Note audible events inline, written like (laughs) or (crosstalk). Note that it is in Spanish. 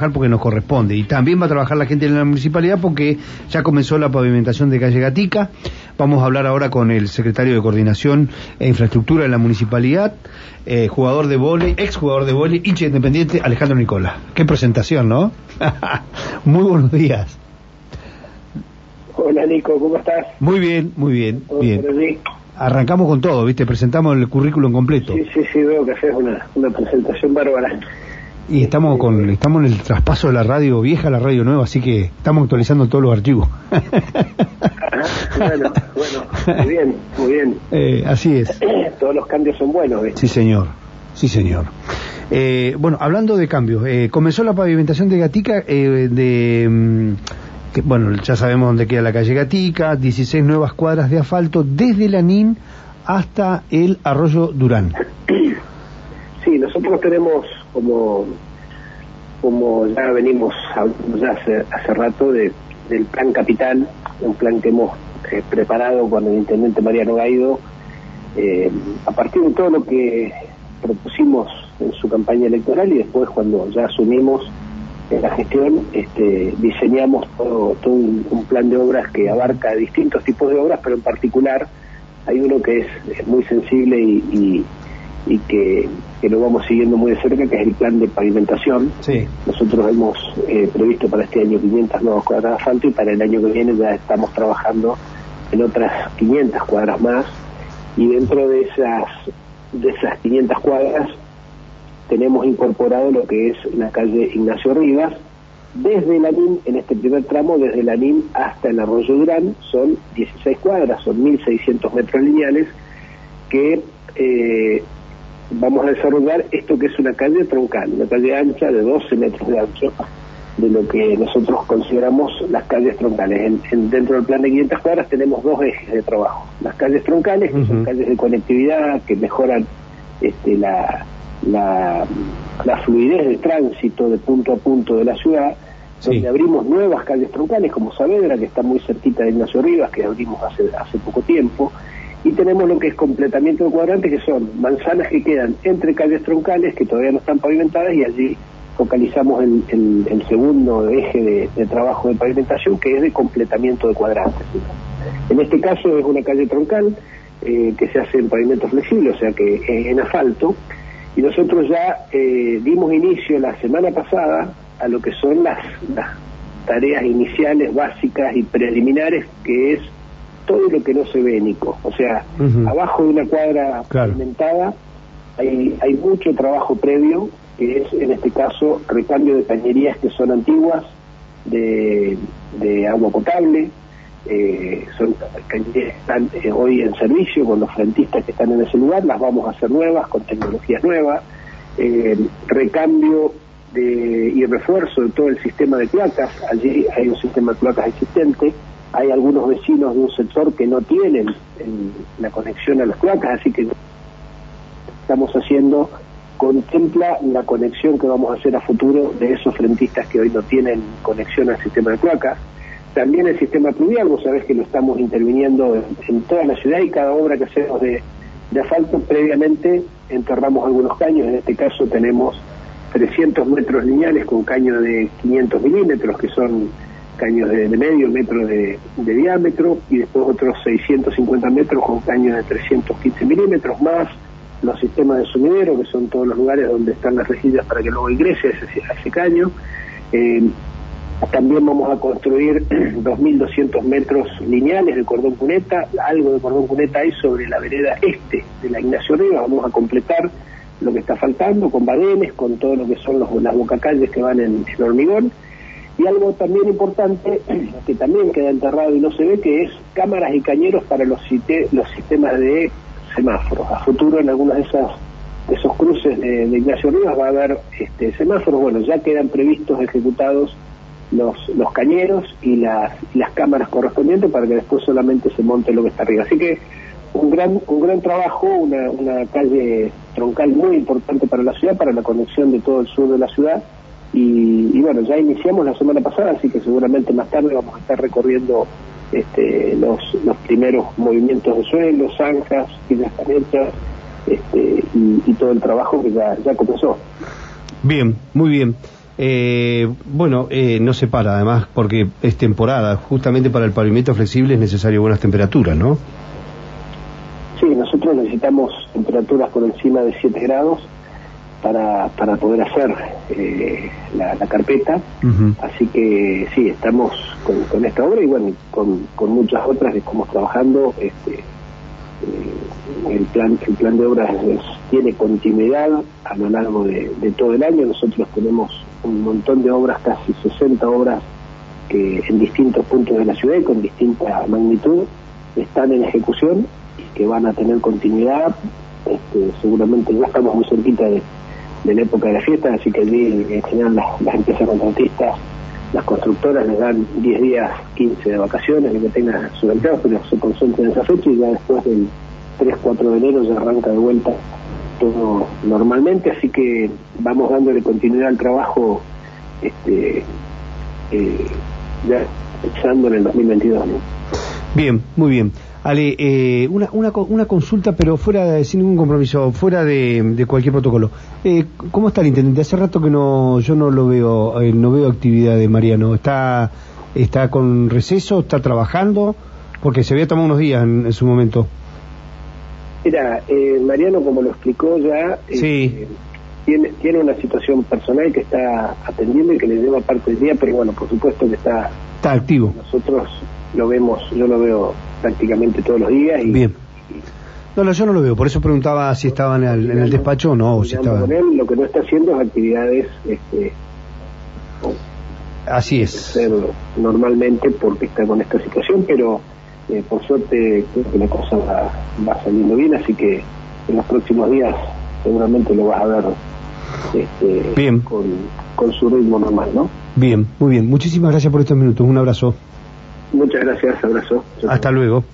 trabajar porque nos corresponde. Y también va a trabajar la gente en la municipalidad porque ya comenzó la pavimentación de calle Gatica. Vamos a hablar ahora con el secretario de Coordinación e Infraestructura de la municipalidad, eh, jugador de vóley, ex jugador de vóley, hincha independiente, Alejandro Nicola. Qué presentación, ¿no? (laughs) Muy buenos días. Hola Nico, ¿cómo estás? Muy bien, muy bien, ¿Todo bien. Arrancamos con todo, ¿viste? Presentamos el currículum completo. Sí, sí, sí, veo que haces una, una presentación bárbara. Y estamos con estamos en el traspaso de la radio vieja a la radio nueva, así que estamos actualizando todos los archivos. (laughs) Bueno, bueno, muy bien, muy bien. Eh, así es. (clears throat) Todos los cambios son buenos, ¿viste? Sí, señor. Sí, señor. Eh, bueno, hablando de cambios, eh, comenzó la pavimentación de Gatica eh, de... mm, que, bueno, ya sabemos dónde queda la calle Gatica, 16 nuevas cuadras de asfalto desde Lanín hasta el arroyo Durán. (clears throat) Sí, nosotros tenemos como como ya venimos hablando ya hace, hace rato de, del plan capital, un plan que hemos eh, preparado con el intendente Mariano Gaido, eh, a partir de todo lo que propusimos en su campaña electoral y después cuando ya asumimos la gestión, este, diseñamos todo, todo un, plan de obras que abarca distintos tipos de obras, pero en particular hay uno que es, muy sensible y, y que, que lo vamos siguiendo muy de cerca, que es el plan de pavimentación. Sí. Nosotros hemos eh, previsto para este año 500 nuevas cuadras de asfalto y para el año que viene ya estamos trabajando en otras 500 cuadras más y dentro de esas de esas 500 cuadras tenemos incorporado lo que es la calle Ignacio Rivas desde Lanín, en este primer tramo, desde Lanín hasta el Arroyo Durán, son 16 cuadras, son 1.600 metros lineales, que eh, vamos a desarrollar esto que es una calle troncal, una calle ancha de 12 metros de ancho, de lo que nosotros consideramos las calles troncales. En, en- dentro del plan de 500 cuadras tenemos dos ejes de trabajo. Las calles troncales, que son calles de conectividad, que mejoran este, la, la, la fluidez de tránsito de punto a punto de la ciudad, Sí. donde abrimos nuevas calles troncales, como Saavedra, que está muy cerquita de Ignacio Rivas, que abrimos hace, hace poco tiempo, y tenemos lo que es completamiento de cuadrantes, que son manzanas que quedan entre calles troncales, que todavía no están pavimentadas, y allí focalizamos el, el- segundo eje de, trabajo de pavimentación, que es de completamiento de cuadrantes. En este caso es una calle troncal eh, que se hace en pavimento flexible, o sea que en asfalto, y nosotros ya eh, dimos inicio la semana pasada a lo que son las, las tareas iniciales, básicas y preliminares, que es todo lo que no se ve, Nico. O sea, abajo de una cuadra Claro. hay, hay mucho trabajo previo, que es en este caso recambio de cañerías que son antiguas, de, de agua potable, eh, son cañerías que están eh, hoy en servicio con los frentistas que están en ese lugar, las vamos a hacer nuevas, con tecnologías nuevas, eh, recambio de, y refuerzo de todo el sistema de placas, allí hay un sistema de placas existente, hay algunos vecinos de un sector que no tienen la conexión a las placas, así que estamos haciendo contempla la conexión que vamos a hacer a futuro de esos frentistas que hoy no tienen conexión al sistema de placas. También el sistema pluvial, vos sabés que lo estamos interviniendo en, en toda la ciudad y cada obra que hacemos de, de asfalto, previamente enterramos algunos caños, en este caso tenemos 300 metros lineales con caños de 500 milímetros, que son caños de, medio metro de, diámetro, y después otros 650 metros con caños de 315 milímetros, más los sistemas de sumidero, que son todos los lugares donde están las rejillas para que luego ingrese ese caño. Eh, también vamos a construir (clears throat) 2.200 metros lineales de cordón cuneta, algo de cordón cuneta hay sobre la vereda este de la Ignacio Rivas, vamos a completar lo que está faltando con badenes, con todo lo que son los, las bocacalles que van en, en hormigón. Y algo también importante, (clears throat) que también queda enterrado y no se ve, que es cámaras y cañeros para los, los sistemas de semáforos. A futuro en algunas de esas esos cruces de, Ignacio Rivas va a haber este, semáforos. Bueno, ya quedan previstos, ejecutados los, los cañeros y las, las cámaras correspondientes para que después solamente se monte lo que está arriba. Así que un gran, un gran trabajo, una, una calle troncal muy importante para la ciudad, para la conexión de todo el sur de la ciudad. Y, y bueno, ya iniciamos la semana pasada, así que seguramente más tarde vamos a estar recorriendo este, los, los primeros movimientos de suelo, zanjas, filas canechas, este, y, y todo el trabajo que ya, ya comenzó. Bien, muy bien. Eh, bueno, eh, no se para además porque es temporada. Justamente para el pavimento flexible es necesario buenas temperaturas, ¿no? Sí, nosotros necesitamos temperaturas por encima de 7 grados para, para poder hacer eh, la, carpeta. Así que sí, estamos con, esta obra y bueno, con, con muchas otras que estamos trabajando. Este, eh, el plan el plan de obras tiene continuidad a lo largo de, todo el año. Nosotros tenemos un montón de obras, casi 60 obras que en distintos puntos de la ciudad y con distinta magnitud están en ejecución y que van a tener continuidad. Este, seguramente ya estamos muy cerquita de, la época de la fiesta, así que allí en general las, empresas contratistas las constructoras les dan 10 días, 15 de vacaciones, que tengan su mercado, pero se concentran en esa fecha y ya después del 3, 4 de enero ya arranca de vuelta todo normalmente, así que vamos dándole continuidad al trabajo este, eh, ya pensando en el 2022. Bien, muy bien. Ale, eh, una, una, una, consulta, pero fuera de, sin ningún compromiso, fuera de, cualquier protocolo. Eh, ¿Cómo está el intendente? Hace rato que no, yo no lo veo, eh, no veo actividad de Mariano. ¿Está, está con receso? ¿Está trabajando? Porque se había tomado unos días en, su momento. Mira, eh, Mariano, como lo explicó ya, sí. tiene, tiene una situación personal que está atendiendo y que le lleva parte del día, pero bueno, por supuesto que está... Está activo. Nosotros lo vemos, yo lo veo prácticamente todos los días. Y, Bien. No, no, yo no lo veo, por eso preguntaba si estaba en el, despacho o no, o si estaba... lo que no está haciendo es actividades... Este, Así es. normalmente porque está con esta situación, pero eh, por suerte creo que la cosa va, saliendo bien, así que en los próximos días seguramente lo vas a ver este, bien. Con, con su ritmo normal, ¿no? Bien, muy bien. Muchísimas gracias por estos minutos. Un abrazo. Muchas gracias, abrazo. Hasta luego.